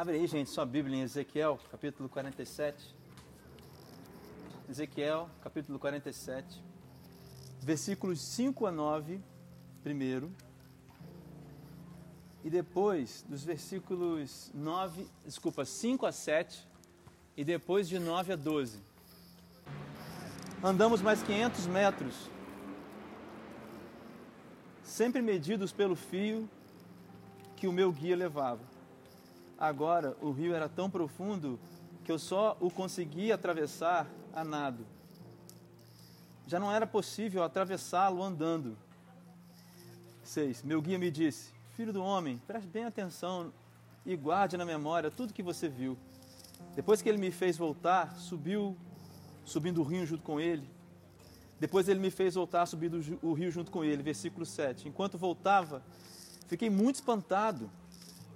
Abre aí, gente, sua Bíblia em Ezequiel, capítulo 47. Ezequiel, capítulo 47, versículos 5 a 9, primeiro, e depois dos versículos 9, desculpa, 5 a 7, e depois de 9 a 12. Andamos mais 500 metros, sempre medidos pelo fio que o meu guia levava. Agora o rio era tão profundo que eu só o conseguia atravessar a nado. Já não era possível atravessá-lo andando. 6. Meu guia me disse: Filho do homem, preste bem atenção e guarde na memória tudo que você viu. Depois que ele me fez voltar, subiu, subindo o rio junto com ele. Depois ele me fez voltar, subindo o rio junto com ele. Versículo 7. Enquanto voltava, fiquei muito espantado.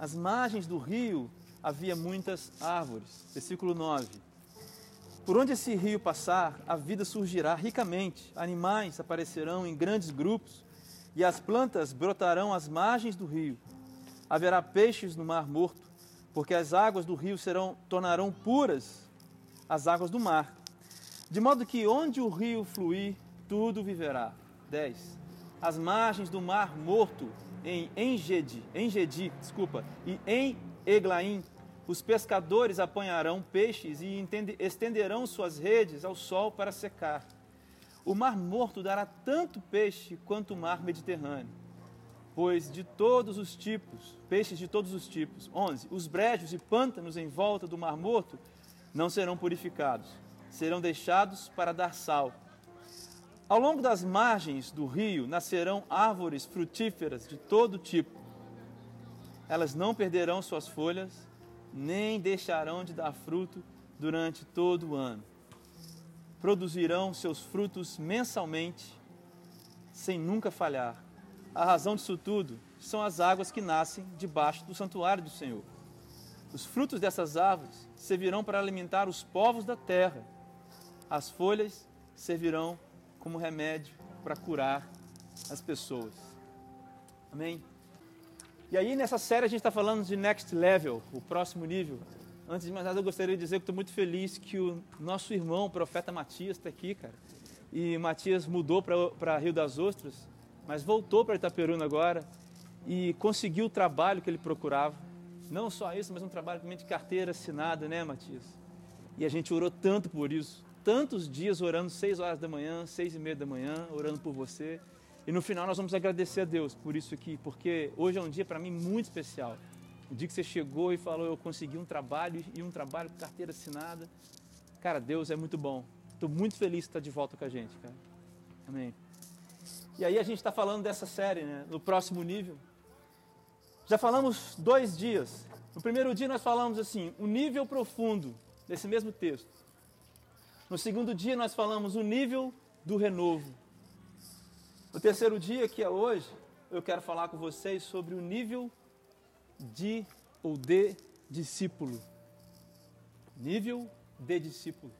As margens do rio havia muitas árvores. Versículo 9. Por onde esse rio passar, a vida surgirá ricamente, animais aparecerão em grandes grupos e as plantas brotarão às margens do rio. Haverá peixes no mar morto, porque as águas do rio serão tornarão puras as águas do mar. De modo que onde o rio fluir, tudo viverá. 10. As margens do mar morto em Engedi, Engedi, desculpa, e em Eglaim os pescadores apanharão peixes e estenderão suas redes ao sol para secar. O mar morto dará tanto peixe quanto o mar Mediterrâneo, pois de todos os tipos, peixes de todos os tipos. 11. Os brejos e pântanos em volta do mar morto não serão purificados, serão deixados para dar sal. Ao longo das margens do rio nascerão árvores frutíferas de todo tipo. Elas não perderão suas folhas nem deixarão de dar fruto durante todo o ano. Produzirão seus frutos mensalmente, sem nunca falhar. A razão disso tudo são as águas que nascem debaixo do santuário do Senhor. Os frutos dessas árvores servirão para alimentar os povos da terra. As folhas servirão como remédio para curar as pessoas. Amém? E aí, nessa série, a gente está falando de next level, o próximo nível. Antes de mais nada, eu gostaria de dizer que estou muito feliz que o nosso irmão, o profeta Matias, está aqui, cara. E Matias mudou para Rio das Ostras, mas voltou para Itaperuna agora e conseguiu o trabalho que ele procurava. Não só isso, mas um trabalho também de carteira assinada, né, Matias? E a gente orou tanto por isso. Tantos dias orando, seis horas da manhã, seis e meia da manhã, orando por você. E no final nós vamos agradecer a Deus por isso aqui, porque hoje é um dia para mim muito especial. O dia que você chegou e falou, eu consegui um trabalho e um trabalho com carteira assinada. Cara, Deus é muito bom. Estou muito feliz de estar de volta com a gente, cara. Amém. E aí a gente está falando dessa série, né? No próximo nível. Já falamos dois dias. No primeiro dia nós falamos assim, o nível profundo desse mesmo texto. No segundo dia nós falamos o nível do renovo. No terceiro dia, que é hoje, eu quero falar com vocês sobre o nível de ou de discípulo. Nível de discípulo.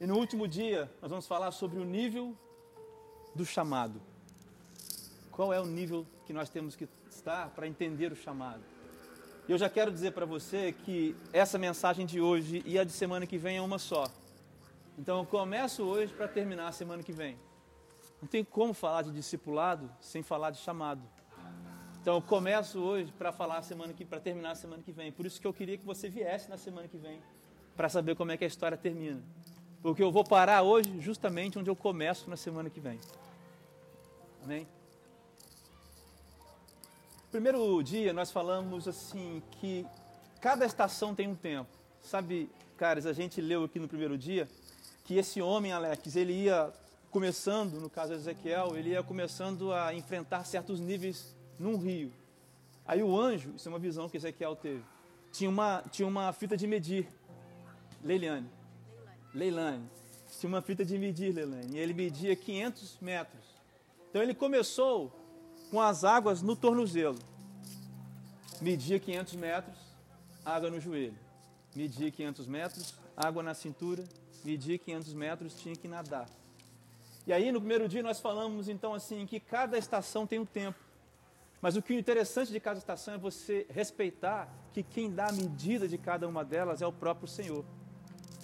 E no último dia, nós vamos falar sobre o nível do chamado. Qual é o nível que nós temos que estar para entender o chamado? Eu já quero dizer para você que essa mensagem de hoje e a de semana que vem é uma só. Então eu começo hoje para terminar a semana que vem. Não tem como falar de discipulado sem falar de chamado. Então eu começo hoje para falar semana que para terminar a semana que vem. Por isso que eu queria que você viesse na semana que vem para saber como é que a história termina. Porque eu vou parar hoje justamente onde eu começo na semana que vem. Amém? Primeiro dia nós falamos assim que cada estação tem um tempo. Sabe, caras, a gente leu aqui no primeiro dia que esse homem, Alex, ele ia começando, no caso de Ezequiel, ele ia começando a enfrentar certos níveis num rio. Aí o anjo, isso é uma visão que Ezequiel teve, tinha uma, tinha uma fita de medir. Leilane. Leilane. Tinha uma fita de medir, Leilane. E ele media 500 metros. Então ele começou com as águas no tornozelo. Media 500 metros, água no joelho. Media 500 metros, água na cintura. Media 500 metros, tinha que nadar. E aí no primeiro dia nós falamos então assim que cada estação tem um tempo. Mas o que é interessante de cada estação é você respeitar que quem dá a medida de cada uma delas é o próprio Senhor.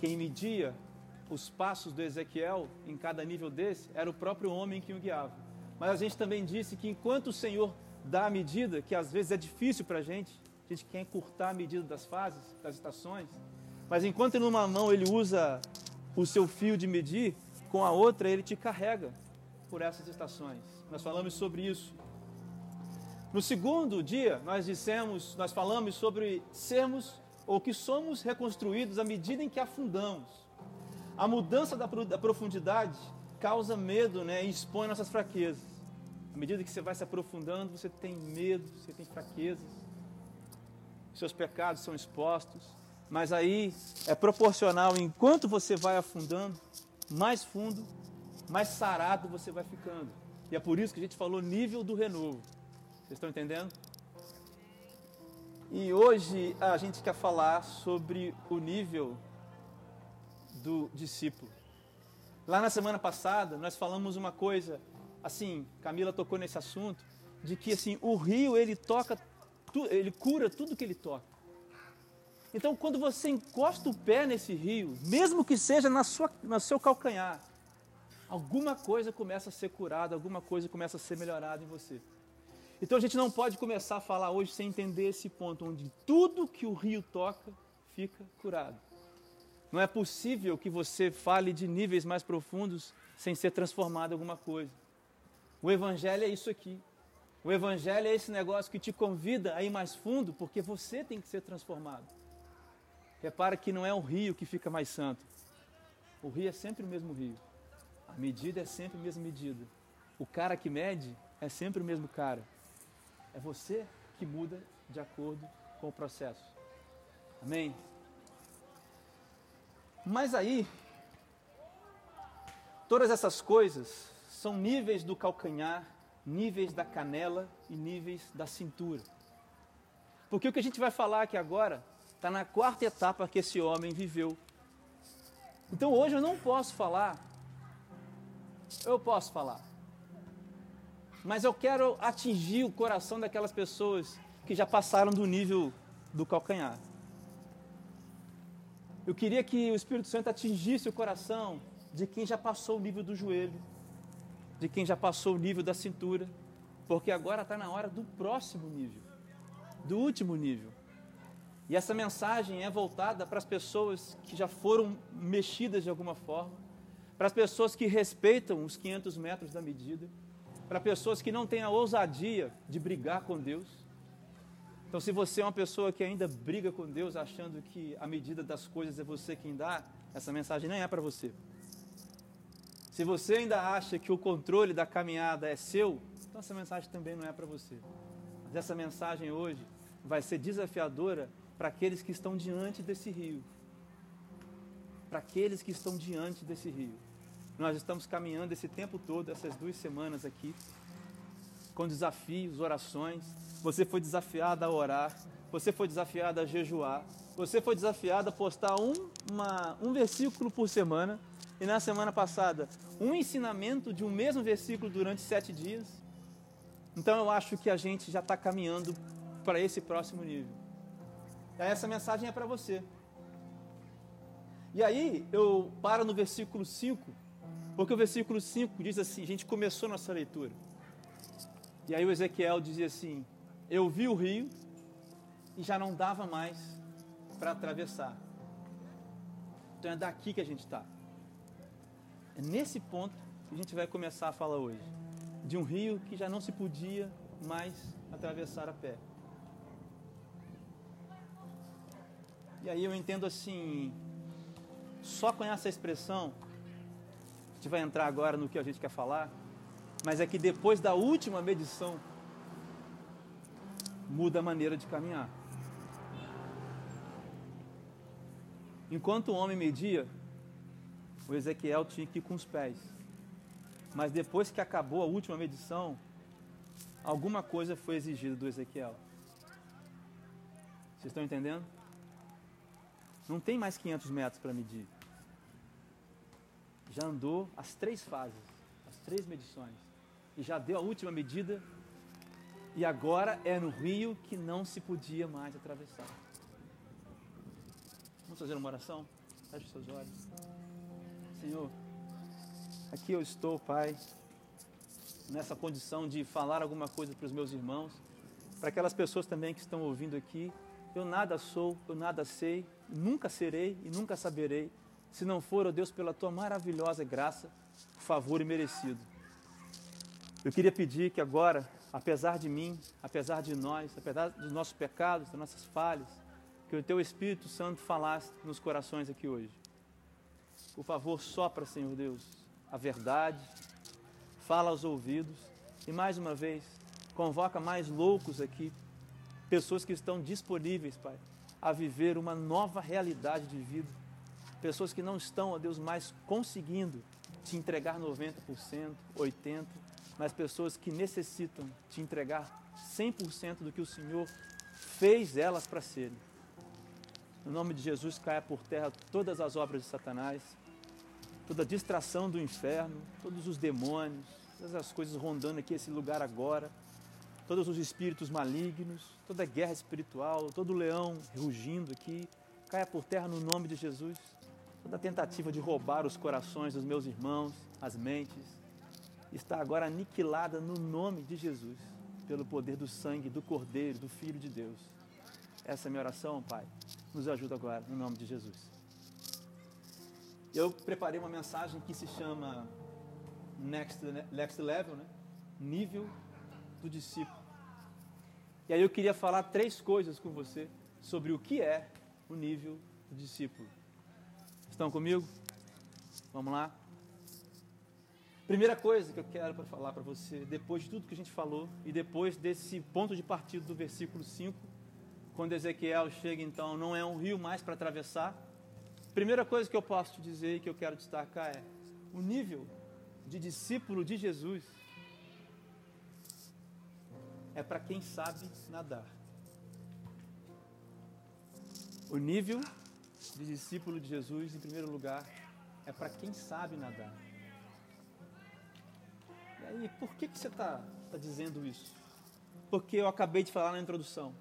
Quem media os passos do Ezequiel em cada nível desse era o próprio homem que o guiava. Mas a gente também disse que enquanto o Senhor dá a medida, que às vezes é difícil para a gente, a gente quer encurtar a medida das fases, das estações, mas enquanto numa mão ele usa o seu fio de medir, com a outra ele te carrega por essas estações. Nós falamos sobre isso. No segundo dia, nós dissemos, nós falamos sobre sermos ou que somos reconstruídos à medida em que afundamos. A mudança da, da profundidade causa medo né, e expõe nossas fraquezas. À medida que você vai se aprofundando, você tem medo, você tem fraquezas, seus pecados são expostos. Mas aí é proporcional, enquanto você vai afundando, mais fundo, mais sarado você vai ficando. E é por isso que a gente falou nível do renovo. Vocês estão entendendo? E hoje a gente quer falar sobre o nível do discípulo. Lá na semana passada nós falamos uma coisa, assim, Camila tocou nesse assunto, de que assim, o rio ele toca, ele cura tudo que ele toca. Então quando você encosta o pé nesse rio, mesmo que seja na sua, no seu calcanhar, alguma coisa começa a ser curada, alguma coisa começa a ser melhorada em você. Então a gente não pode começar a falar hoje sem entender esse ponto, onde tudo que o rio toca fica curado. Não é possível que você fale de níveis mais profundos sem ser transformado em alguma coisa. O Evangelho é isso aqui. O Evangelho é esse negócio que te convida a ir mais fundo, porque você tem que ser transformado. Repara que não é o rio que fica mais santo. O rio é sempre o mesmo rio. A medida é sempre a mesma medida. O cara que mede é sempre o mesmo cara. É você que muda de acordo com o processo. Amém? Mas aí, todas essas coisas são níveis do calcanhar, níveis da canela e níveis da cintura. Porque o que a gente vai falar aqui agora está na quarta etapa que esse homem viveu. Então hoje eu não posso falar, eu posso falar, mas eu quero atingir o coração daquelas pessoas que já passaram do nível do calcanhar. Eu queria que o Espírito Santo atingisse o coração de quem já passou o nível do joelho, de quem já passou o nível da cintura, porque agora está na hora do próximo nível, do último nível. E essa mensagem é voltada para as pessoas que já foram mexidas de alguma forma, para as pessoas que respeitam os 500 metros da medida, para pessoas que não têm a ousadia de brigar com Deus. Então, se você é uma pessoa que ainda briga com Deus, achando que a medida das coisas é você quem dá, essa mensagem nem é para você. Se você ainda acha que o controle da caminhada é seu, então essa mensagem também não é para você. Mas essa mensagem hoje vai ser desafiadora para aqueles que estão diante desse rio. Para aqueles que estão diante desse rio. Nós estamos caminhando esse tempo todo, essas duas semanas aqui, com desafios, orações. Você foi desafiado a orar, você foi desafiado a jejuar, você foi desafiado a postar um, uma, um versículo por semana. E na semana passada, um ensinamento de um mesmo versículo durante sete dias. Então eu acho que a gente já está caminhando para esse próximo nível. Essa mensagem é para você. E aí eu paro no versículo 5, porque o versículo 5 diz assim: a gente começou nossa leitura. E aí o Ezequiel dizia assim: Eu vi o rio e já não dava mais para atravessar. Então é daqui que a gente está. É nesse ponto que a gente vai começar a falar hoje. De um rio que já não se podia mais atravessar a pé. E aí eu entendo assim, só com essa expressão, a gente vai entrar agora no que a gente quer falar, mas é que depois da última medição, muda a maneira de caminhar. Enquanto o homem media, o Ezequiel tinha que ir com os pés. Mas depois que acabou a última medição, alguma coisa foi exigida do Ezequiel. Vocês estão entendendo? Não tem mais 500 metros para medir. Já andou as três fases, as três medições. E já deu a última medida E agora é no rio que não se podia mais atravessar. Vamos fazer uma oração? Feche os seus olhos. Senhor, aqui eu estou, Pai, nessa condição de falar alguma coisa para os meus irmãos, para aquelas pessoas também que estão ouvindo aqui. Eu nada sou, eu nada sei, nunca serei e nunca saberei, se não for, ó Deus, pela tua maravilhosa graça, favor e merecido. Eu queria pedir que agora, apesar de mim, apesar de nós, apesar dos nossos pecados, das nossas falhas, que o teu Espírito Santo falasse nos corações aqui hoje. Por favor, sopra, Senhor Deus, a verdade, fala aos ouvidos e mais uma vez convoca mais loucos aqui, pessoas que estão disponíveis, Pai, a viver uma nova realidade de vida, pessoas que não estão, ó Deus, mais conseguindo te entregar 90%, 80%, mas pessoas que necessitam te entregar 100% do que o Senhor fez elas para serem. No nome de Jesus, caia por terra todas as obras de Satanás, toda a distração do inferno, todos os demônios, todas as coisas rondando aqui esse lugar agora, todos os espíritos malignos, toda a guerra espiritual, todo o leão rugindo aqui, caia por terra no nome de Jesus. Toda a tentativa de roubar os corações dos meus irmãos, as mentes, está agora aniquilada no nome de Jesus, pelo poder do sangue do Cordeiro, do Filho de Deus. Essa é a minha oração, Pai. Nos ajuda agora, no nome de Jesus. Eu preparei uma mensagem que se chama Next, Next Level, né? nível do discípulo. E aí eu queria falar três coisas com você sobre o que é o nível do discípulo. Estão comigo? Vamos lá? Primeira coisa que eu quero para falar para você, depois de tudo que a gente falou e depois desse ponto de partida do versículo 5, quando Ezequiel chega então, não é um rio mais para atravessar, Primeira coisa que eu posso te dizer e que eu quero destacar é o nível de discípulo de Jesus é para quem sabe nadar. O nível de discípulo de Jesus, em primeiro lugar, é para quem sabe nadar. E por que, que você está tá dizendo isso? Porque eu acabei de falar na introdução.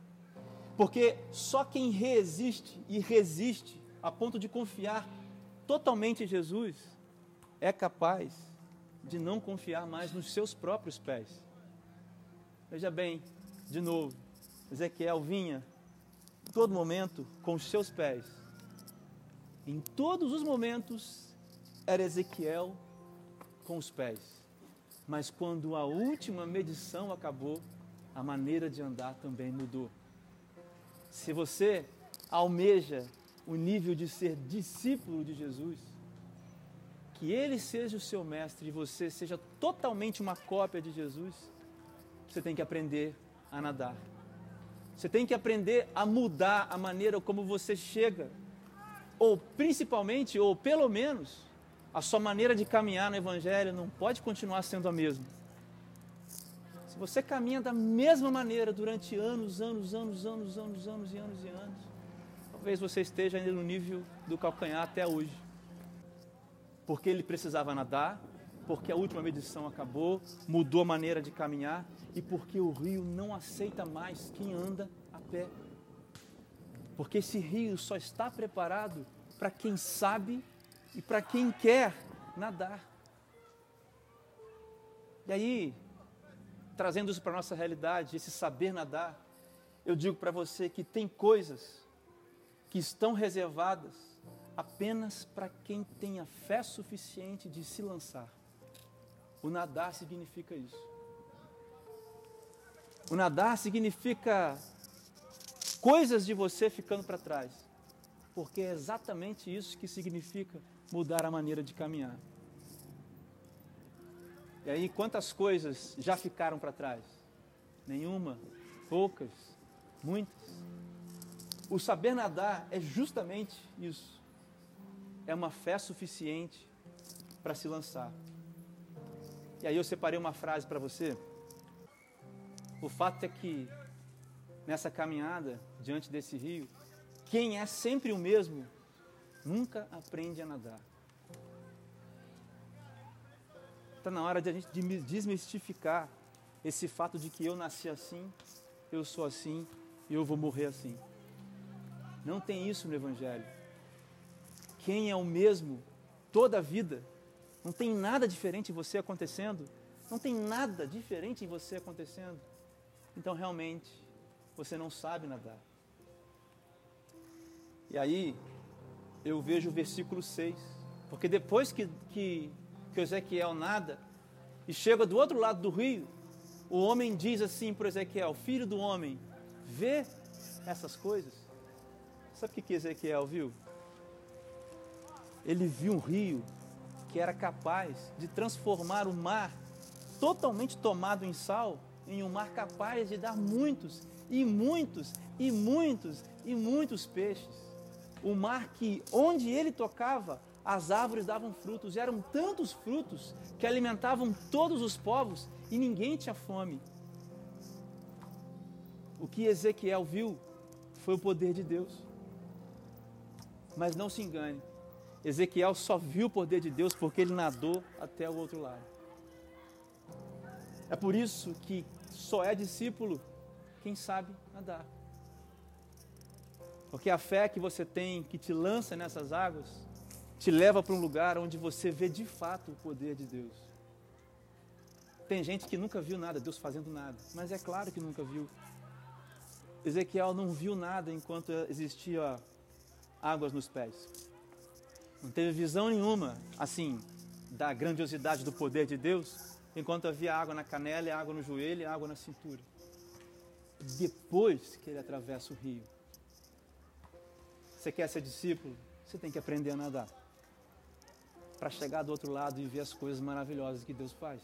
Porque só quem resiste e resiste a ponto de confiar totalmente em Jesus, é capaz de não confiar mais nos seus próprios pés. Veja bem, de novo, Ezequiel vinha todo momento com os seus pés. Em todos os momentos era Ezequiel com os pés. Mas quando a última medição acabou, a maneira de andar também mudou. Se você almeja o nível de ser discípulo de Jesus, que ele seja o seu mestre e você seja totalmente uma cópia de Jesus, você tem que aprender a nadar. Você tem que aprender a mudar a maneira como você chega, ou principalmente, ou pelo menos, a sua maneira de caminhar no Evangelho não pode continuar sendo a mesma. Se você caminha da mesma maneira durante anos, anos, anos, anos, anos, anos e anos e anos, talvez você esteja ainda no nível do calcanhar até hoje. Porque ele precisava nadar, porque a última medição acabou, mudou a maneira de caminhar e porque o rio não aceita mais quem anda a pé. Porque esse rio só está preparado para quem sabe e para quem quer nadar. E aí, trazendo isso para a nossa realidade, esse saber nadar, eu digo para você que tem coisas que estão reservadas apenas para quem tenha fé suficiente de se lançar. O nadar significa isso. O nadar significa coisas de você ficando para trás, porque é exatamente isso que significa mudar a maneira de caminhar. E aí, quantas coisas já ficaram para trás? Nenhuma, poucas, muitas. O saber nadar é justamente isso. É uma fé suficiente para se lançar. E aí eu separei uma frase para você. O fato é que nessa caminhada diante desse rio, quem é sempre o mesmo nunca aprende a nadar. Está na hora de a gente desmistificar esse fato de que eu nasci assim, eu sou assim e eu vou morrer assim. Não tem isso no Evangelho. Quem é o mesmo toda a vida, não tem nada diferente em você acontecendo, não tem nada diferente em você acontecendo. Então realmente você não sabe nadar. E aí eu vejo o versículo 6, porque depois que, que, que Ezequiel nada e chega do outro lado do rio, o homem diz assim para Ezequiel: Filho do homem, vê essas coisas. Sabe o que Ezequiel viu? Ele viu um rio que era capaz de transformar o mar totalmente tomado em sal em um mar capaz de dar muitos e muitos e muitos e muitos peixes. O mar que onde ele tocava, as árvores davam frutos, e eram tantos frutos que alimentavam todos os povos e ninguém tinha fome. O que Ezequiel viu foi o poder de Deus. Mas não se engane, Ezequiel só viu o poder de Deus porque ele nadou até o outro lado. É por isso que só é discípulo quem sabe nadar. Porque a fé que você tem, que te lança nessas águas, te leva para um lugar onde você vê de fato o poder de Deus. Tem gente que nunca viu nada, Deus fazendo nada, mas é claro que nunca viu. Ezequiel não viu nada enquanto existia águas nos pés. Não teve visão nenhuma, assim, da grandiosidade do poder de Deus, enquanto havia água na canela, água no joelho e água na cintura. Depois que ele atravessa o rio, você quer ser discípulo? Você tem que aprender a nadar. Para chegar do outro lado e ver as coisas maravilhosas que Deus faz.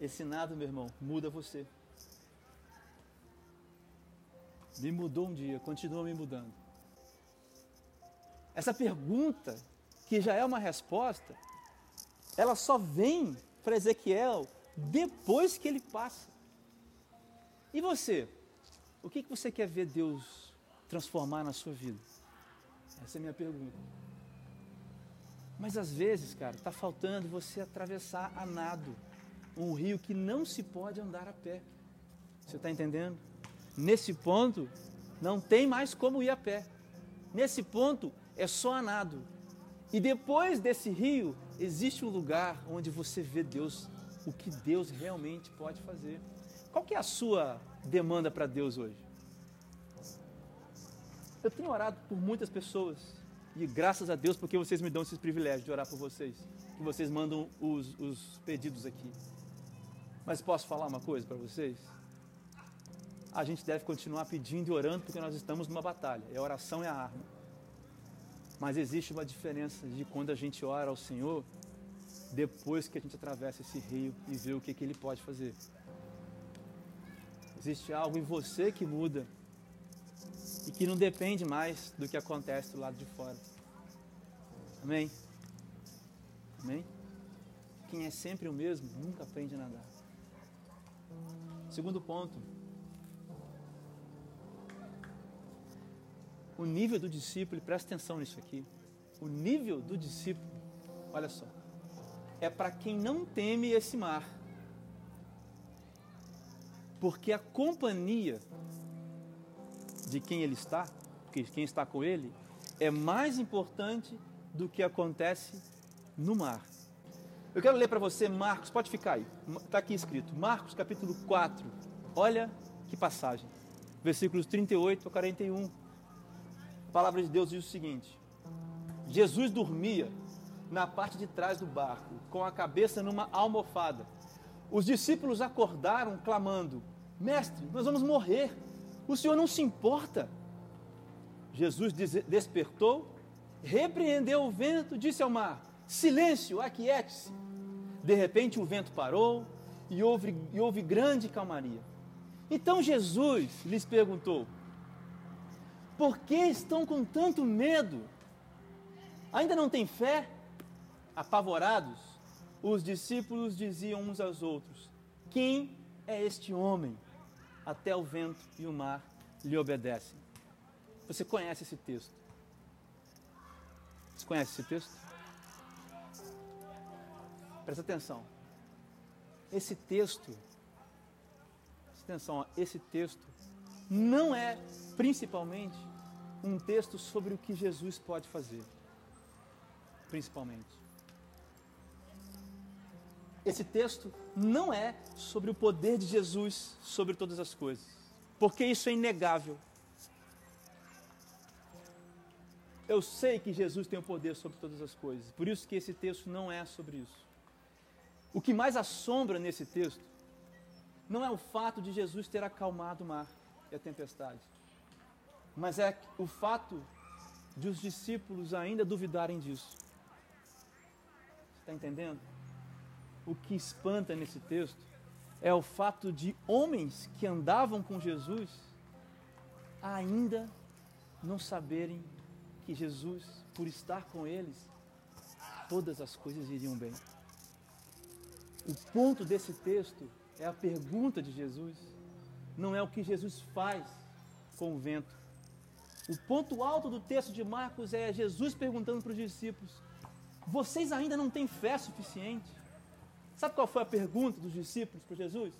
Esse nado, meu irmão, muda você. Me mudou um dia, continua me mudando. Essa pergunta, que já é uma resposta, ela só vem para Ezequiel depois que ele passa. E você? O que, que você quer ver Deus transformar na sua vida? Essa é a minha pergunta. Mas às vezes, cara, está faltando você atravessar a nado um rio que não se pode andar a pé. Você está entendendo? Nesse ponto, não tem mais como ir a pé. Nesse ponto, é só a nado. E depois desse rio, existe um lugar onde você vê Deus, o que Deus realmente pode fazer. Qual que é a sua demanda para Deus hoje? Eu tenho orado por muitas pessoas e graças a Deus porque vocês me dão esses privilégios de orar por vocês, que vocês mandam os, os pedidos aqui. Mas posso falar uma coisa para vocês? A gente deve continuar pedindo e orando porque nós estamos numa batalha. E a oração é a arma. Mas existe uma diferença de quando a gente ora ao Senhor depois que a gente atravessa esse rio e vê o que, que Ele pode fazer. Existe algo em você que muda e que não depende mais do que acontece do lado de fora. Amém? Amém? Quem é sempre o mesmo nunca aprende a nadar. Segundo ponto. O nível do discípulo, presta atenção nisso aqui. O nível do discípulo, olha só, é para quem não teme esse mar. Porque a companhia de quem ele está, de quem está com ele, é mais importante do que acontece no mar. Eu quero ler para você Marcos, pode ficar aí, está aqui escrito, Marcos capítulo 4, olha que passagem, versículos 38 a 41. A palavra de Deus diz o seguinte: Jesus dormia na parte de trás do barco, com a cabeça numa almofada. Os discípulos acordaram clamando: Mestre, nós vamos morrer. O Senhor não se importa. Jesus despertou, repreendeu o vento, disse ao mar: Silêncio, aquiete-se. De repente o vento parou e houve, e houve grande calmaria. Então Jesus lhes perguntou: Por que estão com tanto medo? Ainda não têm fé? Apavorados, os discípulos diziam uns aos outros: Quem é este homem? Até o vento e o mar lhe obedecem. Você conhece esse texto? Você conhece esse texto? Presta atenção. esse texto, atenção, ó, esse texto não é principalmente um texto sobre o que Jesus pode fazer. Principalmente. Esse texto não é sobre o poder de Jesus sobre todas as coisas, porque isso é inegável. Eu sei que Jesus tem o poder sobre todas as coisas, por isso que esse texto não é sobre isso. O que mais assombra nesse texto não é o fato de Jesus ter acalmado o mar e a tempestade, mas é o fato de os discípulos ainda duvidarem disso. Você está entendendo? O que espanta nesse texto é o fato de homens que andavam com Jesus ainda não saberem que Jesus, por estar com eles, todas as coisas iriam bem. O ponto desse texto é a pergunta de Jesus, não é o que Jesus faz com o vento. O ponto alto do texto de Marcos é Jesus perguntando para os discípulos: Vocês ainda não têm fé suficiente? Sabe qual foi a pergunta dos discípulos para Jesus?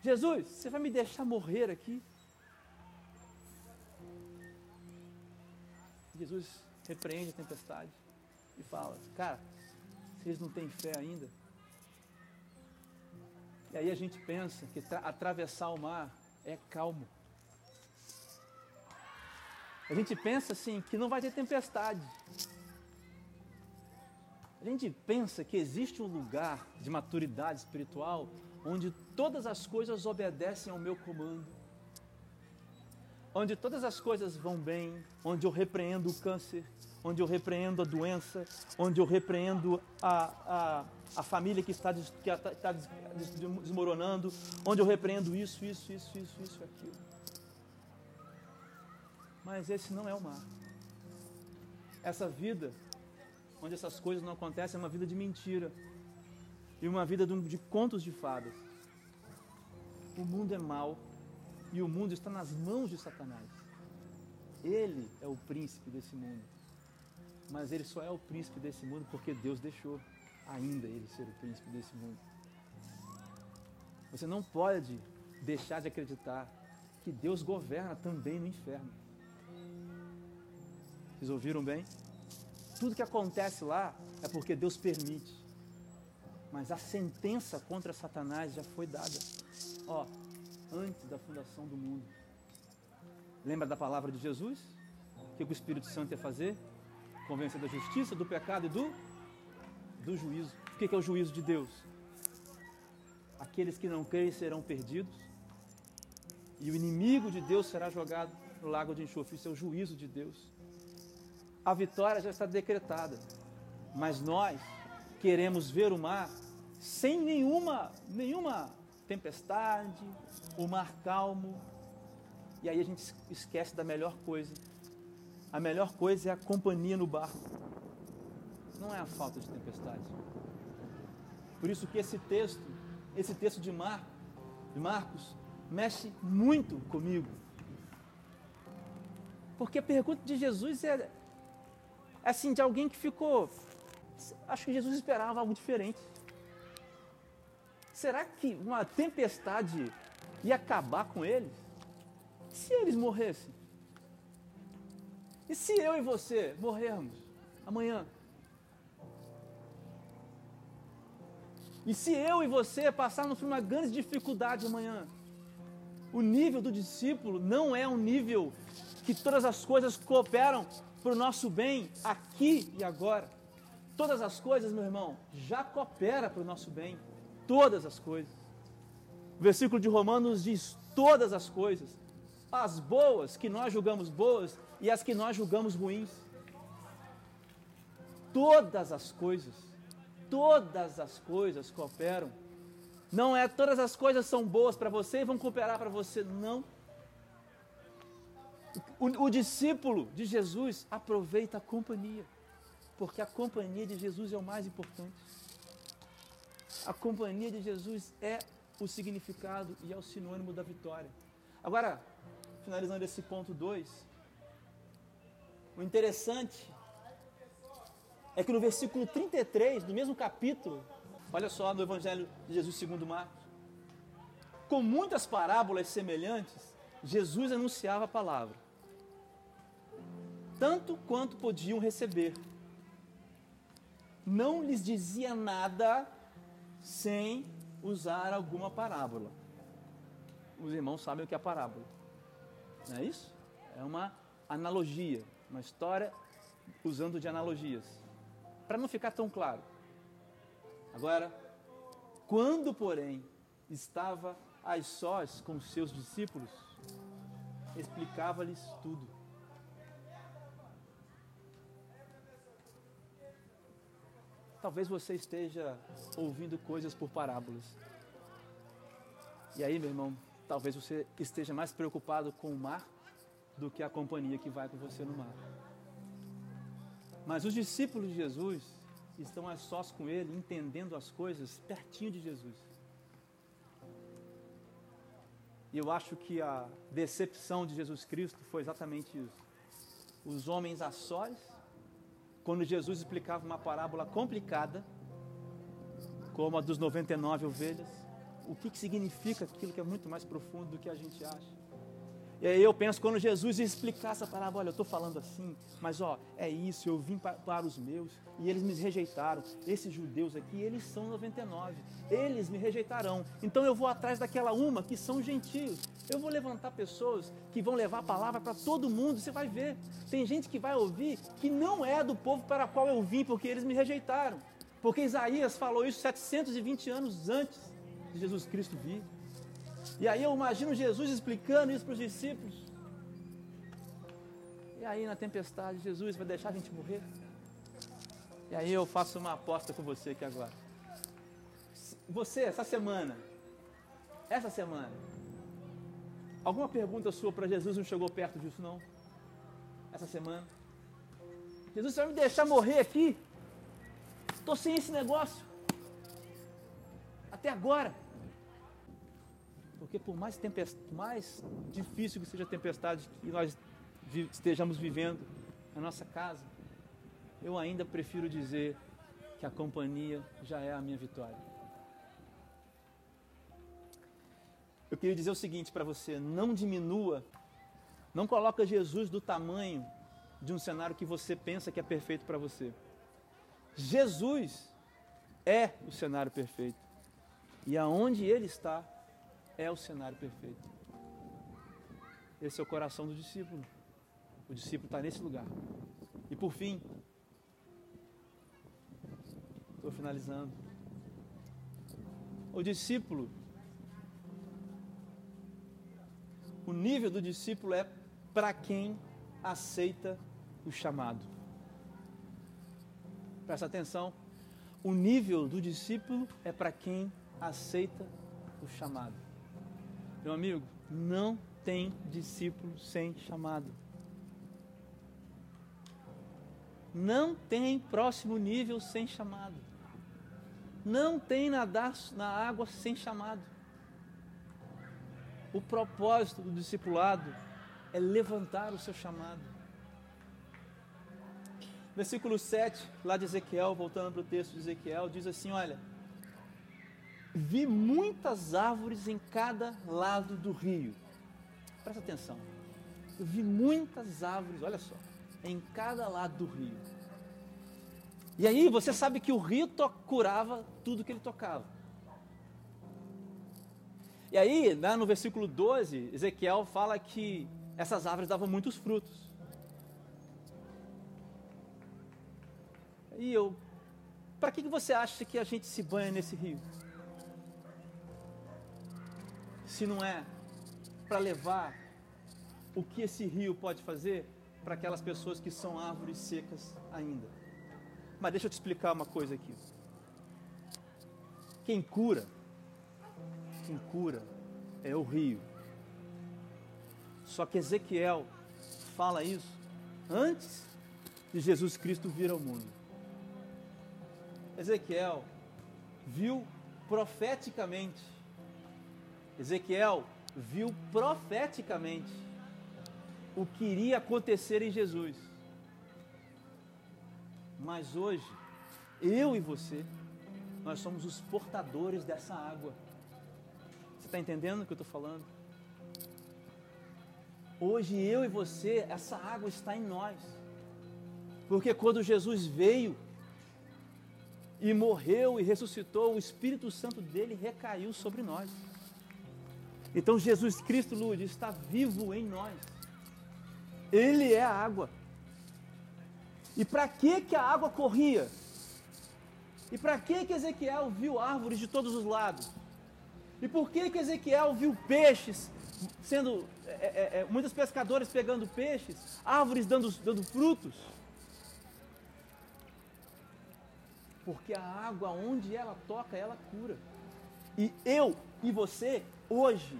Jesus, você vai me deixar morrer aqui? Jesus repreende a tempestade e fala: Cara, vocês não têm fé ainda? E aí a gente pensa que atravessar o mar é calmo. A gente pensa assim que não vai ter tempestade. A gente pensa que existe um lugar de maturidade espiritual onde todas as coisas obedecem ao meu comando onde todas as coisas vão bem, onde eu repreendo o câncer, onde eu repreendo a doença, onde eu repreendo a, a, a família que está, que está desmoronando, onde eu repreendo isso, isso, isso, isso, isso, aquilo. Mas esse não é o mar. Essa vida, onde essas coisas não acontecem, é uma vida de mentira e uma vida de, contos de fadas. O mundo é mau e o mundo está nas mãos de Satanás. Ele é o príncipe desse mundo. Mas ele só é o príncipe desse mundo porque Deus deixou ainda ele ser o príncipe desse mundo. Você não pode deixar de acreditar que Deus governa também no inferno. Vocês ouviram bem? Tudo que acontece lá é porque Deus permite. Mas a sentença contra Satanás já foi dada. Ó, antes da fundação do mundo. Lembra da palavra de Jesus? O que o Espírito Santo ia fazer? Convencer da justiça, do pecado e do, do juízo. O que é o juízo de Deus? Aqueles que não creem serão perdidos e o inimigo de Deus será jogado no lago de enxofre. Isso é o juízo de Deus. A vitória já está decretada, mas nós queremos ver o mar sem nenhuma, nenhuma tempestade, o mar calmo. E aí a gente esquece da melhor coisa. A melhor coisa é a companhia no barco. Não é a falta de tempestade. Por isso que esse texto, esse texto de, Mar, de Marcos, mexe muito comigo. Porque a pergunta de Jesus é, assim, de alguém que ficou. Acho que Jesus esperava algo diferente. Será que uma tempestade ia acabar com eles? E se eles morressem? E se eu e você morrermos amanhã? E se eu e você passarmos por uma grande dificuldade amanhã? O nível do discípulo não é um nível que todas as coisas cooperam para o nosso bem aqui e agora. Todas as coisas, meu irmão, já coopera para o nosso bem. Todas as coisas. O versículo de Romanos diz todas as coisas, as boas que nós julgamos boas e as que nós julgamos ruins. Todas as coisas, todas as coisas cooperam. Não é todas as coisas são boas para você e vão cooperar para você, não. O, o, discípulo de Jesus aproveita a companhia, porque a companhia de Jesus é o mais importante. A companhia de Jesus é o significado e é o sinônimo da vitória. Agora, finalizando esse ponto 2, o interessante é que no versículo 33 do mesmo capítulo, Olha só no Evangelho de Jesus segundo Marcos. Com muitas parábolas semelhantes, Jesus anunciava a palavra, tanto quanto podiam receber. Não lhes dizia nada sem usar alguma parábola. Os irmãos sabem o que é parábola. Não é isso? É uma analogia, uma história usando de analogias. Para não ficar tão claro. Agora, quando, porém, estava às sós com seus discípulos, explicava-lhes tudo. Talvez você esteja ouvindo coisas por parábolas. E aí, meu irmão, talvez você esteja mais preocupado com o mar do que a companhia que vai com você no mar. Mas os discípulos de Jesus estão a sós com ele, entendendo as coisas pertinho de Jesus. E eu acho que a decepção de Jesus Cristo foi exatamente isso. Os homens a sós quando Jesus explicava uma parábola complicada, como a dos 99 ovelhas, o que, que significa aquilo que é muito mais profundo do que a gente acha. E aí eu penso, quando Jesus explicar essa parábola, olha, eu estou falando assim, mas ó, é isso, eu vim para, para os meus e eles me rejeitaram. Esses judeus aqui, eles são 99, eles me rejeitarão. Então eu vou atrás daquela uma que são gentios. Eu vou levantar pessoas que vão levar a palavra para todo mundo, você vai ver. Tem gente que vai ouvir que não é do povo para qual eu vim, porque eles me rejeitaram. Porque Isaías falou isso 720 anos antes de Jesus Cristo vir. E aí eu imagino Jesus explicando isso para os discípulos. E aí na tempestade, Jesus vai deixar a gente morrer? E aí eu faço uma aposta com você aqui agora. Você, essa semana, essa semana, alguma pergunta sua para Jesus não chegou perto disso não? Essa semana? Jesus, você vai me deixar morrer aqui? Estou sem esse negócio. Até agora. Porque por mais, tempest... mais difícil que seja a tempestade que nós vi... estejamos vivendo na nossa casa, eu ainda prefiro dizer que a companhia já é a minha vitória. Eu queria dizer o seguinte para você, não diminua, não coloca Jesus do tamanho de um cenário que você pensa que é perfeito para você. Jesus é o cenário perfeito. E aonde ele está, é o cenário perfeito. Esse é o coração do discípulo. O discípulo está nesse lugar. E por fim, estou finalizando. O discípulo, o nível do discípulo é para quem aceita o chamado. Presta atenção. O nível do discípulo é para quem aceita o chamado. Meu amigo, não tem discípulo sem chamado. Não tem próximo nível sem chamado. Não tem nadar na água sem chamado. O propósito do discipulado é levantar o seu chamado. Versículo 7, lá de Ezequiel, voltando para o texto de Ezequiel, diz assim: Olha, vi muitas árvores em cada lado do rio. Presta atenção. Eu vi muitas árvores, olha só, em cada lado do rio. E aí você sabe que o rio curava tudo que ele tocava. E aí, né, no versículo 12, Ezequiel fala que essas árvores davam muitos frutos. E eu, para que, que você acha que a gente se banha nesse rio? Se não é para levar o que esse rio pode fazer para aquelas pessoas que são árvores secas ainda. Mas deixa eu te explicar uma coisa aqui. Quem cura, quem cura é o rio. Só que Ezequiel fala isso antes de Jesus Cristo vir ao mundo. Ezequiel viu profeticamente Ezequiel viu profeticamente o que iria acontecer em Jesus. Mas hoje, eu e você nós somos os portadores dessa água. Você está entendendo o que eu estou falando? Hoje eu e você, essa água está em nós. Porque quando Jesus veio e morreu e ressuscitou, o Espírito Santo dele recaiu sobre nós. Então Jesus Cristo, Lourdes, está vivo em nós. Ele é a água. E para que que a água corria? E para que que Ezequiel viu árvores de todos os lados? E por que que Ezequiel viu peixes sendo é, é, é, muitos pescadores pegando peixes, árvores dando, dando frutos? Porque a água onde ela toca, ela cura. E eu e você hoje,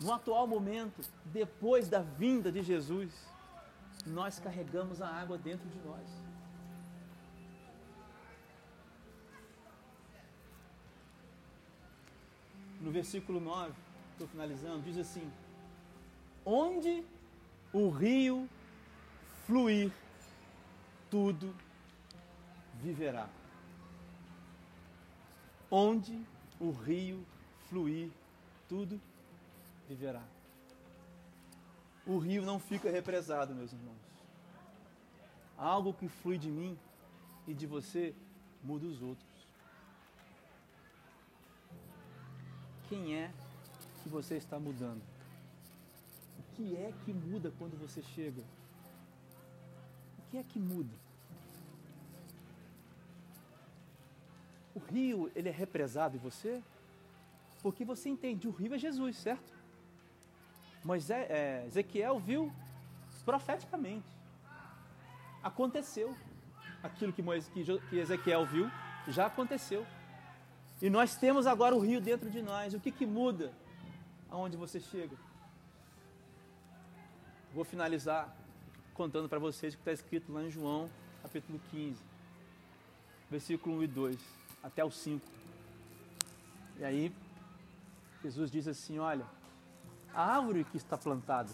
no atual momento, depois da vinda de Jesus, nós carregamos a água dentro de nós. No versículo 9, estou finalizando, diz assim: Onde o rio fluir, tudo viverá. Onde o rio fluir, tudo viverá. O rio não fica represado, meus irmãos. Algo que flui de mim e de você muda os outros. Quem é que você está mudando? O que é que muda quando você chega? O que é que muda? O rio, ele é represado em você? Porque você entende, o rio é Jesus, certo? Moisés, é, Ezequiel viu profeticamente. Aconteceu. Aquilo que, Moisés, que Ezequiel viu já aconteceu. E nós temos agora o rio dentro de nós. O que, que muda aonde você chega? Vou finalizar contando para vocês o que está escrito lá em João, capítulo 15, versículo 1 e 2, até o 5. E aí, Jesus diz assim: Olha, a árvore que está plantada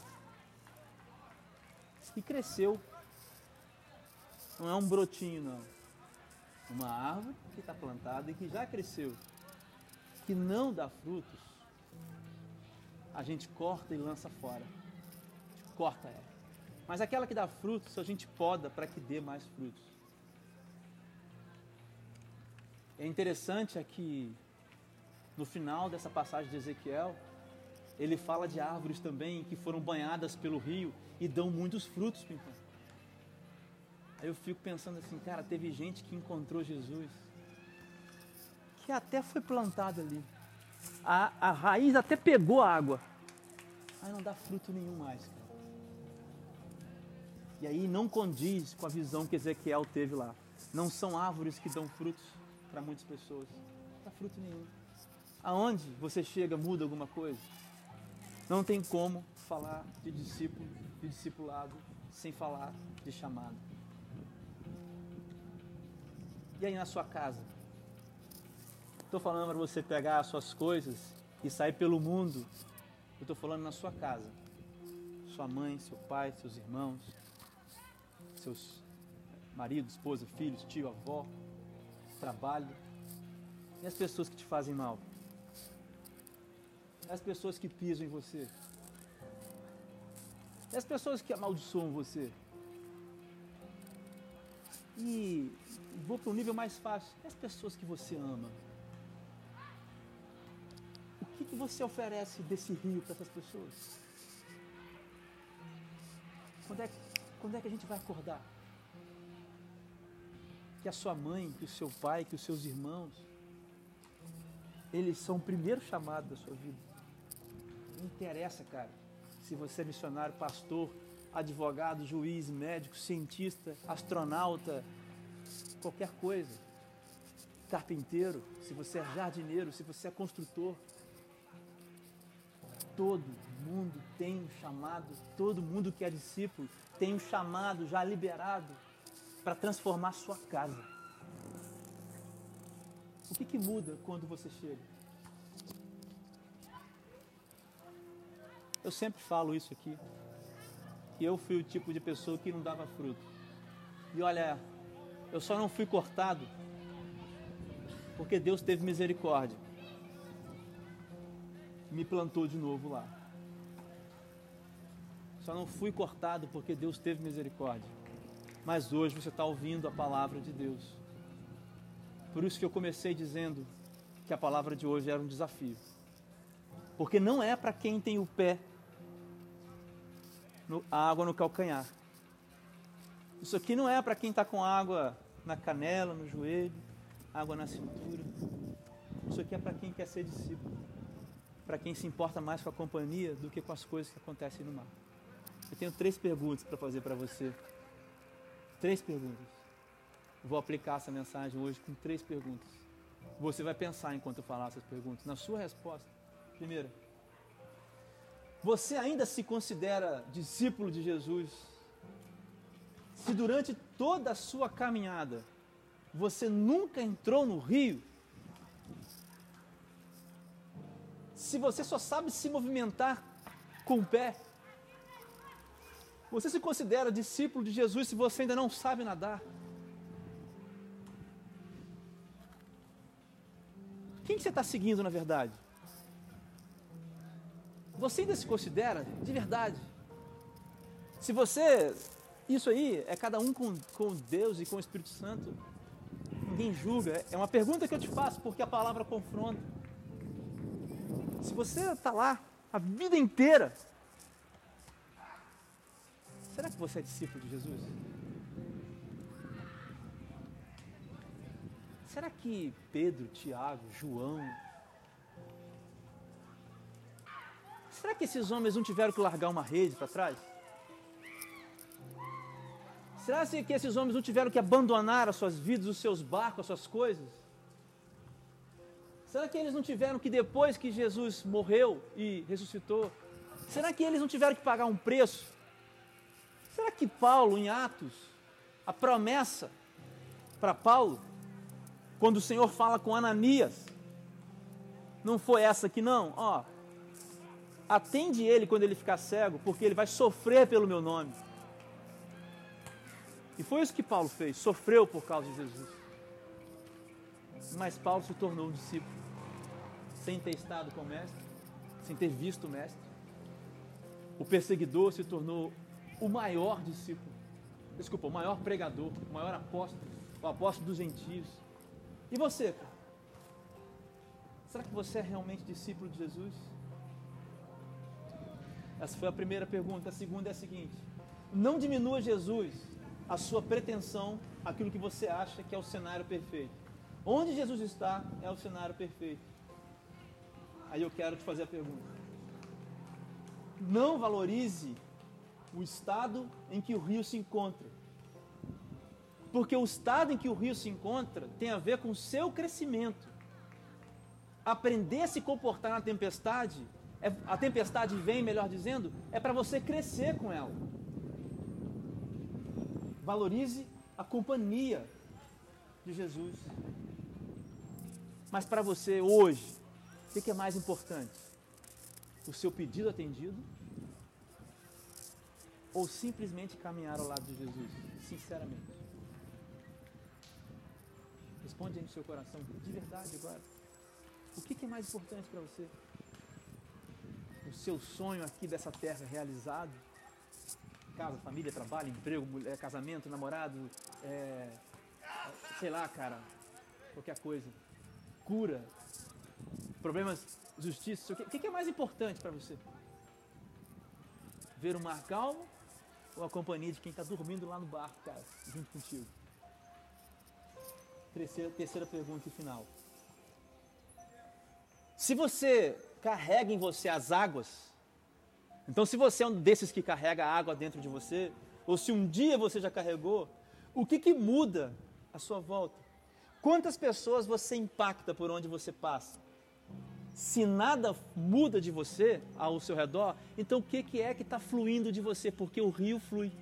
e cresceu, não é um brotinho, não. Uma árvore que está plantada e que já cresceu, que não dá frutos, a gente corta e lança fora. A gente corta ela. Mas aquela que dá frutos, a gente poda para que dê mais frutos. É interessante aqui, no final dessa passagem de Ezequiel, ele fala de árvores também que foram banhadas pelo rio e dão muitos frutos, Pimpão. Aí eu fico pensando assim, cara, teve gente que encontrou Jesus, que até foi plantado ali. A, a raiz até pegou a água, mas não dá fruto nenhum mais. E aí não condiz com a visão que Ezequiel teve lá. Não são árvores que dão frutos para muitas pessoas. Não dá fruto nenhum. Aonde você chega muda alguma coisa? Não tem como falar de discípulo, de discipulado, sem falar de chamado. E aí na sua casa? Estou falando para você pegar as suas coisas e sair pelo mundo. Eu estou falando na sua casa. Sua mãe, seu pai, seus irmãos, seus marido, esposa, filhos, tio, avó, trabalho. E as pessoas que te fazem mal? As pessoas que pisam em você? E as pessoas que amaldiçoam você? E vou para um nível mais fácil. E as pessoas que você ama? O que, que você oferece desse rio para essas pessoas? Quando é, quando é que a gente vai acordar? Que a sua mãe, que o seu pai, que os seus irmãos, eles são o primeiro chamado da sua vida. Interessa, cara, se você é missionário, pastor, advogado, juiz, médico, cientista, astronauta, qualquer coisa. Carpinteiro, se você é jardineiro, se você é construtor. Todo mundo tem um chamado, todo mundo que é discípulo tem um chamado já liberado para transformar sua casa. O que, que muda quando você chega? Eu sempre falo isso aqui. Que eu fui o tipo de pessoa que não dava fruto. E olha, eu só não fui cortado porque Deus teve misericórdia. Me plantou de novo lá. Só não fui cortado porque Deus teve misericórdia. Mas hoje você está ouvindo a palavra de Deus. Por isso que eu comecei dizendo que a palavra de hoje era um desafio. Porque não é para quem tem o pé, no, a água no calcanhar. Isso aqui não é para quem está com água na canela, no joelho, água na cintura. Isso aqui é para quem quer ser discípulo. Para quem se importa mais com a companhia do que com as coisas que acontecem no mar. Eu tenho três perguntas para fazer para você. Três perguntas. Vou aplicar essa mensagem hoje com três perguntas. Você vai pensar enquanto eu falar essas perguntas. Na sua resposta, primeira, você ainda se considera discípulo de Jesus? Se durante toda a sua caminhada você nunca entrou no rio, se você só sabe se movimentar com o pé, você se considera discípulo de Jesus se você ainda não sabe nadar? Quem que você está seguindo na verdade? Você ainda se considera de verdade? Se você. Isso aí é cada um com, com Deus e com o Espírito Santo. Ninguém julga. É uma pergunta que eu te faço porque a palavra confronta. Se você está lá a vida inteira Será que você é discípulo de Jesus? Será que Pedro, Tiago, João. Será que esses homens não tiveram que largar uma rede para trás? Será que esses homens não tiveram que abandonar as suas vidas, os seus barcos, as suas coisas? Será que eles não tiveram que, depois que Jesus morreu e ressuscitou, será que eles não tiveram que pagar um preço Será que Paulo, em Atos, a promessa para Paulo, quando o Senhor fala com Ananias, não foi essa aqui não? Ó, atende ele quando ele ficar cego, porque ele vai sofrer pelo meu nome. E foi isso que Paulo fez, sofreu por causa de Jesus. Mas Paulo se tornou um discípulo, sem ter estado com o mestre, sem ter visto o mestre. O perseguidor se tornou o maior discípulo, desculpa, o maior pregador, o maior apóstolo, o apóstolo dos gentios. E você, cara? Será que você é realmente discípulo de Jesus? Essa foi a primeira pergunta. A segunda é a seguinte: não diminua Jesus a sua pretensão, aquilo que você acha que é o cenário perfeito. Onde Jesus está é o cenário perfeito. Aí eu quero te fazer a pergunta. Não valorize o estado em que o rio se encontra. Porque o estado em que o rio se encontra tem a ver com o seu crescimento. Aprender a se comportar na tempestade, é, a tempestade vem, melhor dizendo, é para você crescer com ela. Valorize a companhia de Jesus. Mas para você hoje, o que é mais importante? O seu pedido atendido ou simplesmente caminhar ao lado de Jesus? Sinceramente. Responde aí no seu coração, de verdade agora. O que, é mais importante para você? Seu sonho aqui dessa terra realizado? Casa, família, trabalho, emprego, mulher, casamento, namorado, é, sei lá, cara, qualquer coisa. Cura, problemas, justiça. O que, que é mais importante para você? Ver o mar calmo ou a companhia de quem está dormindo lá no barco, cara, junto contigo? Terceira, terceira pergunta e final. Se você carrega em você as águas, então se você é um desses que carrega água dentro de você, ou se um dia você já carregou, o que, que muda à sua volta? Quantas pessoas você impacta por onde você passa? se nada muda de você ao seu redor, então o que, que é que está fluindo de você? Porque o rio flui.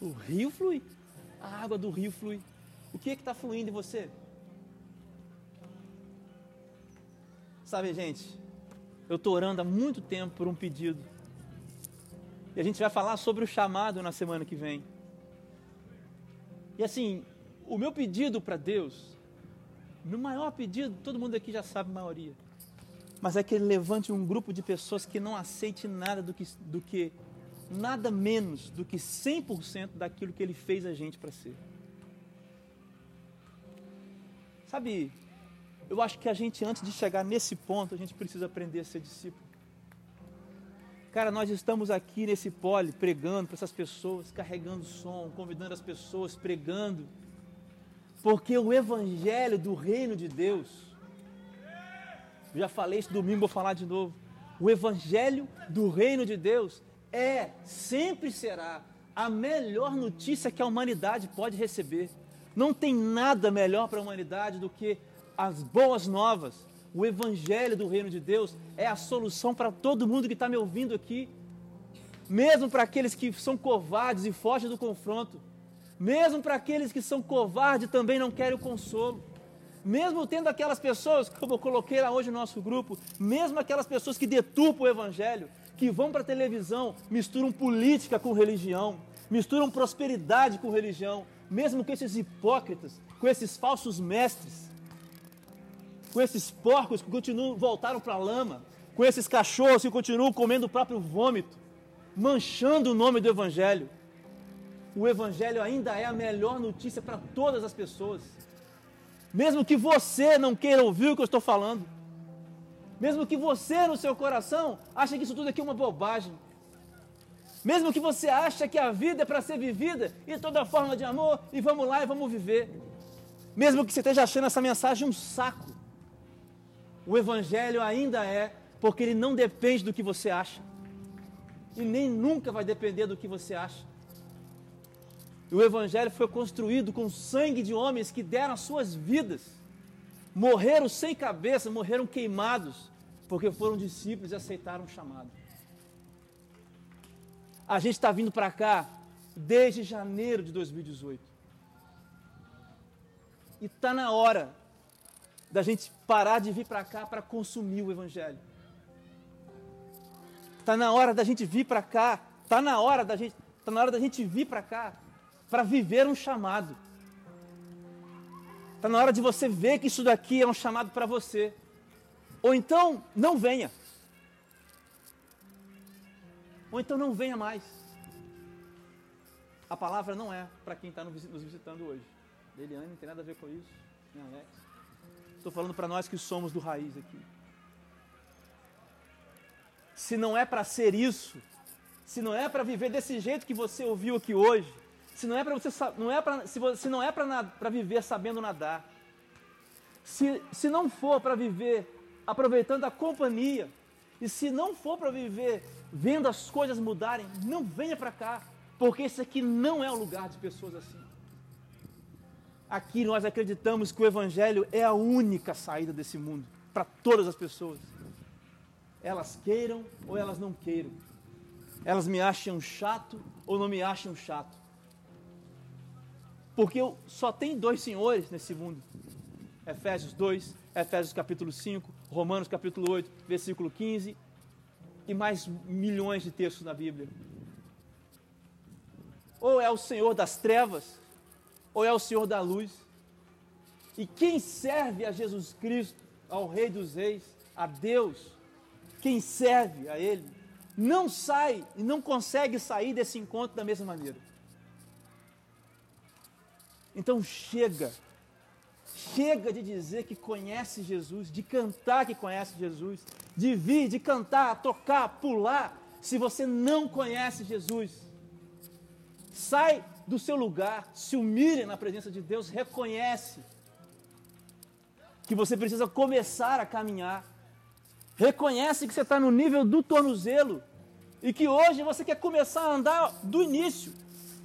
O rio flui. A água do rio flui. O que é que está fluindo em você? Sabe, gente, eu estou orando há muito tempo por um pedido. E a gente vai falar sobre o chamado na semana que vem. E assim, o meu pedido para Deus no maior pedido, todo mundo aqui já sabe a maioria. Mas é que ele levante um grupo de pessoas que não aceite nada do que, do que nada menos do que 100% daquilo que ele fez a gente para ser. Sabe, eu acho que a gente, antes de chegar nesse ponto, a gente precisa aprender a ser discípulo. Cara, nós estamos aqui nesse pole pregando para essas pessoas, carregando som, convidando as pessoas, pregando, porque o evangelho do reino de Deus, já falei isso domingo, vou falar de novo. O evangelho do reino de Deus é, sempre será, a melhor notícia que a humanidade pode receber. Não tem nada melhor para a humanidade do que as boas novas. O Evangelho do Reino de Deus é a solução para todo mundo que está me ouvindo aqui, mesmo para aqueles que são covardes e fogem do confronto, mesmo para aqueles que são covardes e também não querem o consolo, mesmo tendo aquelas pessoas, como eu coloquei lá hoje no nosso grupo, mesmo aquelas pessoas que deturpam o Evangelho, que vão para a televisão, misturam política com religião, misturam prosperidade com religião, mesmo com esses hipócritas, com esses falsos mestres, com esses porcos que continuam voltaram para a lama, com esses cachorros que continuam comendo o próprio vômito, manchando o nome do Evangelho. O Evangelho ainda é a melhor notícia para todas as pessoas. Mesmo que você não queira ouvir o que eu estou falando, mesmo que você no seu coração ache que isso tudo aqui é uma bobagem. Mesmo que você ache que a vida é para ser vivida e toda forma de amor e vamos lá e vamos viver. Mesmo que você esteja achando essa mensagem um saco. O evangelho ainda é porque ele não depende do que você acha. E nem nunca vai depender do que você acha. O evangelho foi construído com sangue de homens que deram as suas vidas morreram sem cabeça, morreram queimados, porque foram discípulos e aceitaram o chamado. A gente está vindo para cá desde janeiro de 2018. E está na hora da gente parar de vir para cá para consumir o Evangelho. Está na hora da gente vir para cá. Está na hora da gente, tá na hora da gente vir para cá para viver um chamado. Está na hora de você ver que isso daqui é um chamado para você. Ou então, não venha. Ou então, não venha mais. A palavra não é para quem está nos visitando hoje. Eliane não tem nada a ver com isso. Nem Alex. Estou falando para nós que somos do raiz aqui. Se não é para ser isso, se não é para viver desse jeito que você ouviu aqui hoje, se não é para você não é para se, se não é para viver sabendo nadar, se, se não for para viver aproveitando a companhia, e se não for para viver vendo as coisas mudarem, não venha para cá, porque esse aqui não é o lugar de pessoas assim. Aqui nós acreditamos que o Evangelho é a única saída desse mundo para todas as pessoas. Elas queiram ou elas não queiram. Elas me acham chato ou não me acham chato. Porque só tem dois senhores nesse mundo. Efésios 2, Efésios capítulo 5, Romanos capítulo 8, versículo 15 e mais milhões de textos na Bíblia. Ou é o Senhor das trevas, ou é o Senhor da luz. E quem serve a Jesus Cristo, ao Rei dos Reis, a Deus, quem serve a Ele, não sai e não consegue sair desse encontro da mesma maneira. Então chega, chega de dizer que conhece Jesus, de cantar que conhece Jesus, de vir, de cantar, tocar, pular, se você não conhece Jesus. Sai do seu lugar, se humilhe na presença de Deus, reconhece que você precisa começar a caminhar. Reconhece que você está no nível do tornozelo e que hoje você quer começar a andar do início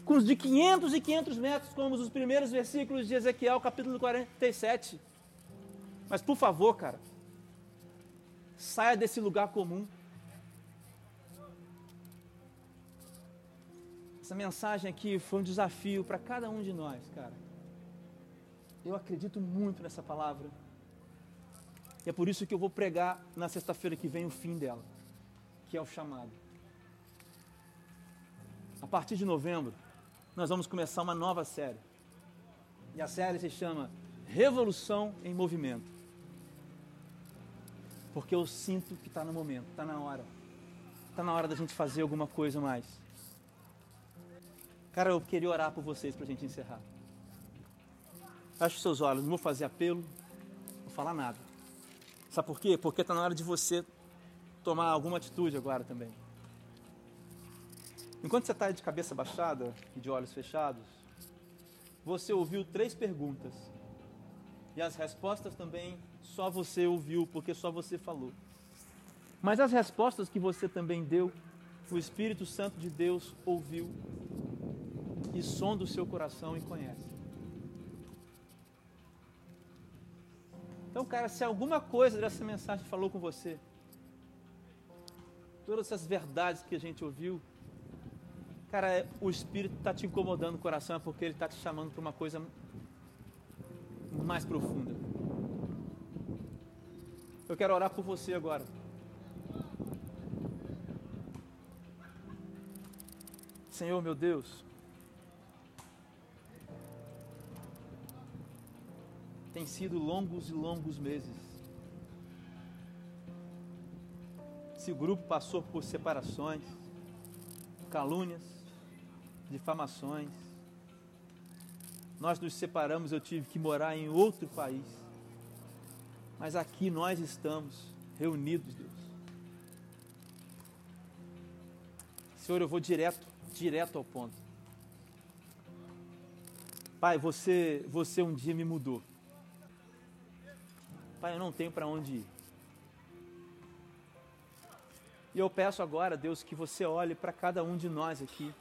com os de 500 e 500 metros, como os primeiros versículos de Ezequiel, capítulo 47. Mas por favor, cara, saia desse lugar comum. Essa mensagem aqui foi um desafio para cada um de nós, cara. Eu acredito muito nessa palavra. E é por isso que eu vou pregar na sexta-feira que vem o fim dela, que é o chamado. A partir de novembro, nós vamos começar uma nova série. E a série se chama revolução em movimento. Porque eu sinto que está no momento, está na hora. Está na hora da gente fazer alguma coisa mais. Cara, eu queria orar por vocês para a gente encerrar. Feche seus olhos, não vou fazer apelo, não vou falar nada. Sabe por quê? Porque está na hora de você tomar alguma atitude agora também. Enquanto você está de cabeça baixada e de olhos fechados, você ouviu três perguntas. E as respostas também só você ouviu, porque só você falou. Mas as respostas que você também deu, o Espírito Santo de Deus ouviu e sonda o seu coração e conhece. Então, cara, se alguma coisa dessa mensagem falou com você, todas essas verdades que a gente ouviu, cara, o Espírito está te incomodando o coração, é porque ele está te chamando para uma coisa mais profunda. Eu quero orar por você agora. Senhor meu Deus, tem sido longos e longos meses. Esse grupo passou por separações, calúnias, difamações. Nós nos separamos, eu tive que morar em outro país. Mas aqui nós estamos reunidos, Deus. Senhor, eu vou direto, direto ao ponto. Pai, você, você um dia me mudou. Pai, eu não tenho para onde ir. E eu peço agora, Deus, que você olhe para cada um de nós aqui.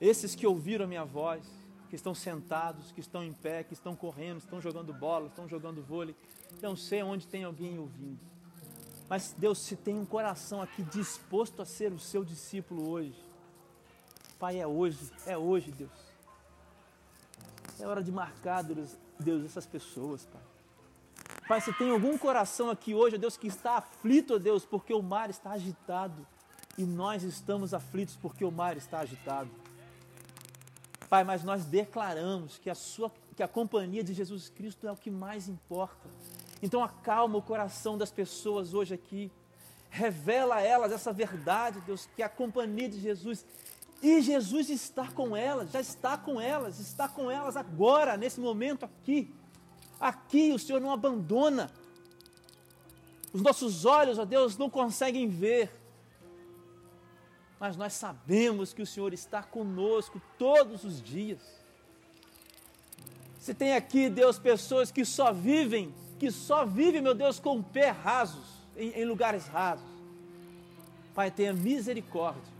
Esses que ouviram a minha voz, que estão sentados, que estão em pé, que estão correndo, estão jogando bola, estão jogando vôlei. Não sei onde tem alguém ouvindo. Mas Deus, se tem um coração aqui disposto a ser o seu discípulo hoje, Pai, é hoje, é hoje, Deus. É hora de marcar, Deus essas pessoas, Pai. Pai, se tem algum coração aqui hoje, Deus, que está aflito, Deus, porque o mar está agitado. E nós estamos aflitos porque o mar está agitado. Pai, mas nós declaramos que a, sua, que a companhia de Jesus Cristo é o que mais importa. Então acalma o coração das pessoas hoje aqui. Revela a elas essa verdade, Deus, que a companhia de Jesus e Jesus está com elas, já está com elas, está com elas agora, nesse momento aqui. Aqui o Senhor não abandona. Os nossos olhos, ó Deus, não conseguem ver. Mas nós sabemos que o Senhor está conosco todos os dias. Se tem aqui, Deus, pessoas que só vivem, que só vivem, meu Deus, com o pé rasos, em, em lugares rasos. Pai, tenha misericórdia.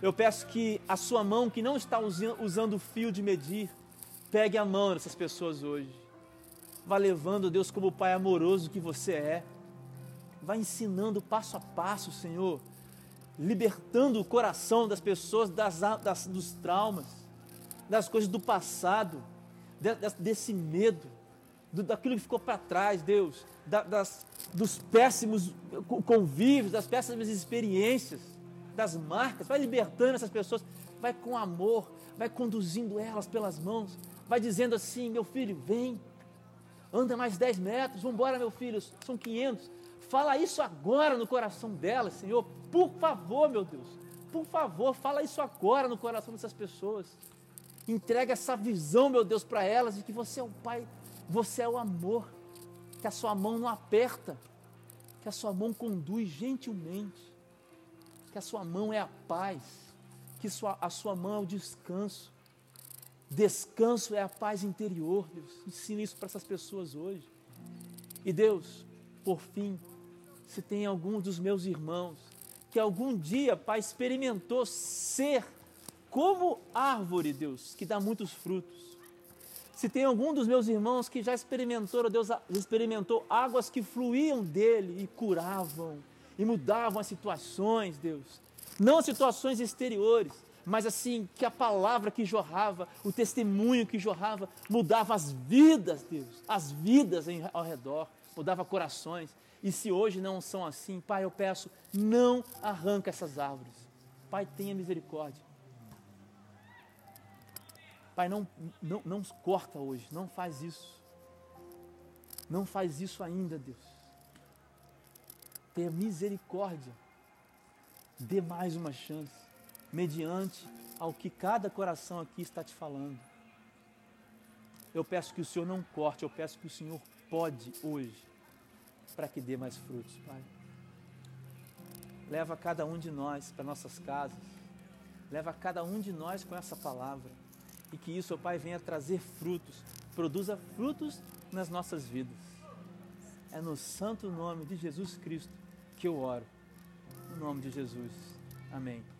Eu peço que a sua mão, que não está usando o fio de medir, pegue a mão dessas pessoas hoje Vá levando, Deus, como o Pai amoroso que você é. Vá ensinando passo a passo, Senhor. Libertando o coração das pessoas das, das dos traumas, das coisas do passado, de, desse medo, do, daquilo que ficou para trás, Deus, da, das, dos péssimos convívios, das péssimas experiências, das marcas. Vai libertando essas pessoas, vai com amor, vai conduzindo elas pelas mãos, vai dizendo assim: meu filho, vem anda mais 10 metros, vamos embora, meu filho, são 500. Fala isso agora no coração delas, Senhor, por favor, meu Deus, por favor, fala isso agora no coração dessas pessoas. Entrega essa visão, meu Deus, para elas de que você é o Pai, você é o amor, que a sua mão não aperta, que a sua mão conduz gentilmente, que a sua mão é a paz, que a sua mão é o descanso, Descanso é a paz interior, Deus. Ensina isso para essas pessoas hoje. E Deus, por fim, se tem algum dos meus irmãos que algum dia, Pai, experimentou ser como árvore, Deus, que dá muitos frutos. Se tem algum dos meus irmãos que já experimentou, Deus, experimentou águas que fluíam dele e curavam e mudavam as situações, Deus. Não as situações exteriores, mas assim, que a palavra que jorrava, o testemunho que jorrava, mudava as vidas, Deus, as vidas em, ao redor, mudava corações. E se hoje não são assim, Pai, eu peço, não arranca essas árvores. Pai, tenha misericórdia. Pai, não, não, não corta hoje, não faz isso. Não faz isso ainda, Deus. Tenha misericórdia. Dê mais uma chance, mediante ao que cada coração aqui está te falando. Eu peço que o Senhor não corte, eu peço que o Senhor pode hoje, para que dê mais frutos, Pai. Leva cada um de nós para nossas casas, leva cada um de nós com essa palavra e que isso, Pai, venha trazer frutos, produza frutos nas nossas vidas. É no santo nome de Jesus Cristo que eu oro. No nome de Jesus. Amém.